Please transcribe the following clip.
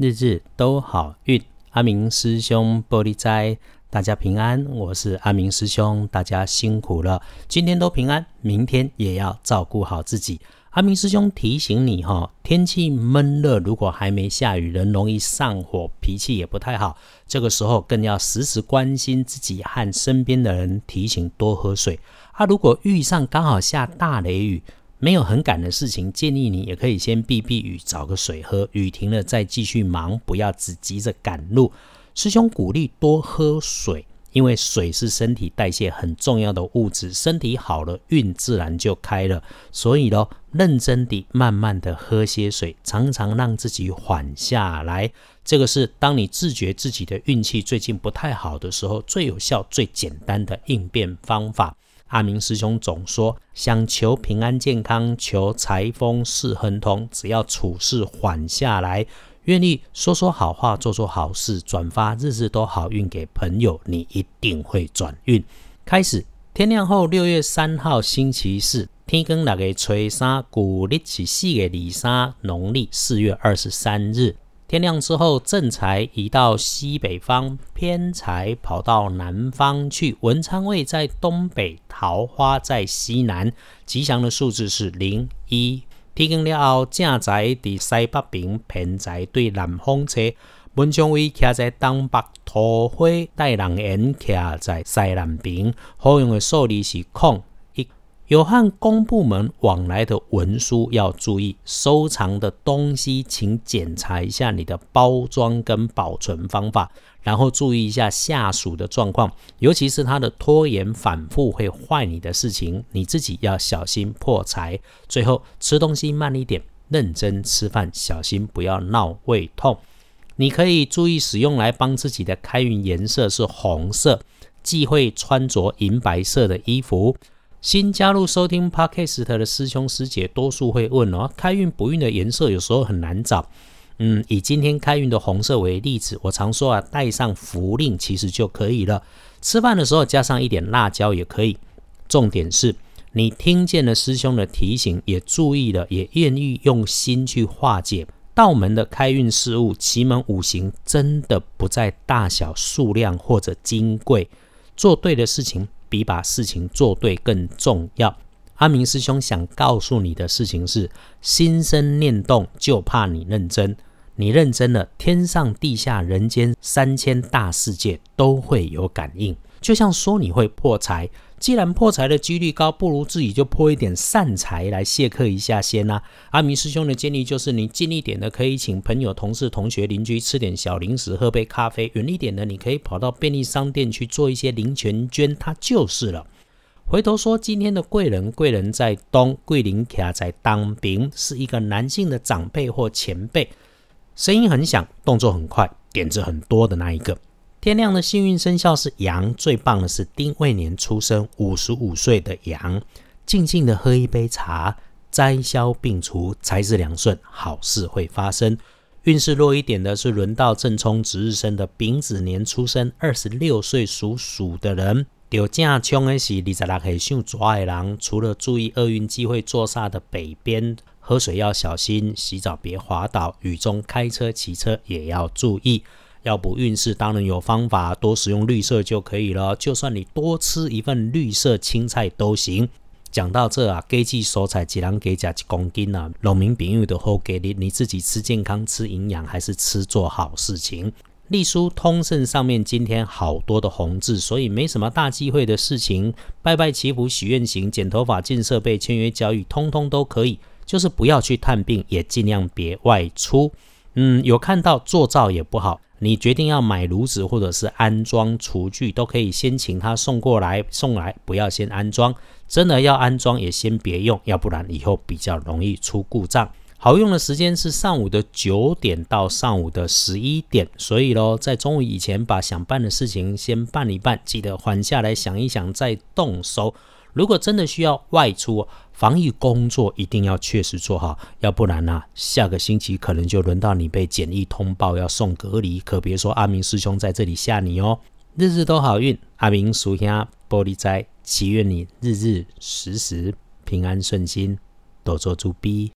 日日都好运。阿明师兄玻璃斋，大家平安。我是阿明师兄，大家辛苦了。今天都平安，明天也要照顾好自己。阿明师兄提醒你哈，天气闷热，如果还没下雨，人容易上火，脾气也不太好。这个时候更要时时关心自己和身边的人，提醒多喝水。啊，如果遇上刚好下大雷雨，没有很赶的事情，建议你也可以先避避雨，找个水喝。雨停了再继续忙，不要只急着赶路。师兄鼓励多喝水，因为水是身体代谢很重要的物质，身体好了，运自然就开了。所以咯，认真地、慢慢的喝些水，常常让自己缓下来。这个是当你自觉自己的运气最近不太好的时候，最有效、最简单的应变方法。阿明师兄总说，想求平安健康，求财丰事亨通，只要处事缓下来，愿意说说好话，做做好事，转发日日都好运给朋友，你一定会转运。开始，天亮后，六月三号星期四，天光六月初三，古历是四月二三，农历四月二十三日。天亮之后，正财移到西北方，偏财跑到南方去。文昌位在东北，桃花在西南。吉祥的数字是零一。天光了后，正财伫西北边，偏财对南方车。文昌位徛在东北，桃花带人缘徛在西南边。好用的数字是空。有和公部门往来的文书要注意，收藏的东西请检查一下你的包装跟保存方法，然后注意一下下属的状况，尤其是他的拖延反复会坏你的事情，你自己要小心破财。最后吃东西慢一点，认真吃饭，小心不要闹胃痛。你可以注意使用来帮自己的开运颜色是红色，忌讳穿着银白色的衣服。新加入收听 Podcast 的师兄师姐，多数会问哦，开运不运的颜色有时候很难找。嗯，以今天开运的红色为例子，我常说啊，带上符令其实就可以了。吃饭的时候加上一点辣椒也可以。重点是你听见了师兄的提醒，也注意了，也愿意用心去化解道门的开运事物。奇门五行真的不在大小、数量或者金贵，做对的事情。比把事情做对更重要。阿明师兄想告诉你的事情是：心生念动，就怕你认真。你认真了，天上地下人间三千大世界都会有感应。就像说你会破财。既然破财的几率高，不如自己就破一点善财来谢客一下先啦。阿明师兄的建议就是，你近一点的可以请朋友、同事、同学、邻居吃点小零食，喝杯咖啡；远一点的，你可以跑到便利商店去做一些零钱捐，它就是了。回头说，今天的贵人，贵人在东，桂林卡在当兵，是一个男性的长辈或前辈，声音很响，动作很快，点子很多的那一个。天亮的幸运生肖是羊，最棒的是丁未年出生，五十五岁的羊。静静的喝一杯茶，灾消病除，财势两顺，好事会发生。运势弱一点的是轮到正冲值日生的丙子年出生，二十六岁属鼠的人。有正冲的是二十六岁属蛇的人，除了注意厄运机会坐煞的北边，喝水要小心，洗澡别滑倒，雨中开车骑车也要注意。要补运势，当然有方法，多使用绿色就可以了。就算你多吃一份绿色青菜都行。讲到这啊，给季蔬菜几两给加几公斤啊？农民朋友的后给你，你自己吃健康、吃营养，还是吃做好事情？隶书通胜上面今天好多的红字，所以没什么大机会的事情。拜拜祈福、许愿行、剪头发、进设备、签约交易，通通都可以。就是不要去探病，也尽量别外出。嗯，有看到做灶也不好。你决定要买炉子或者是安装厨具，都可以先请他送过来，送来不要先安装。真的要安装也先别用，要不然以后比较容易出故障。好用的时间是上午的九点到上午的十一点，所以咯，在中午以前把想办的事情先办一办，记得缓下来想一想再动手。如果真的需要外出，防疫工作一定要确实做好，要不然呢，下个星期可能就轮到你被检疫通报要送隔离，可别说阿明师兄在这里吓你哦。日日都好运，阿明属下玻璃斋，祈愿你日日时时平安顺心，多做猪逼。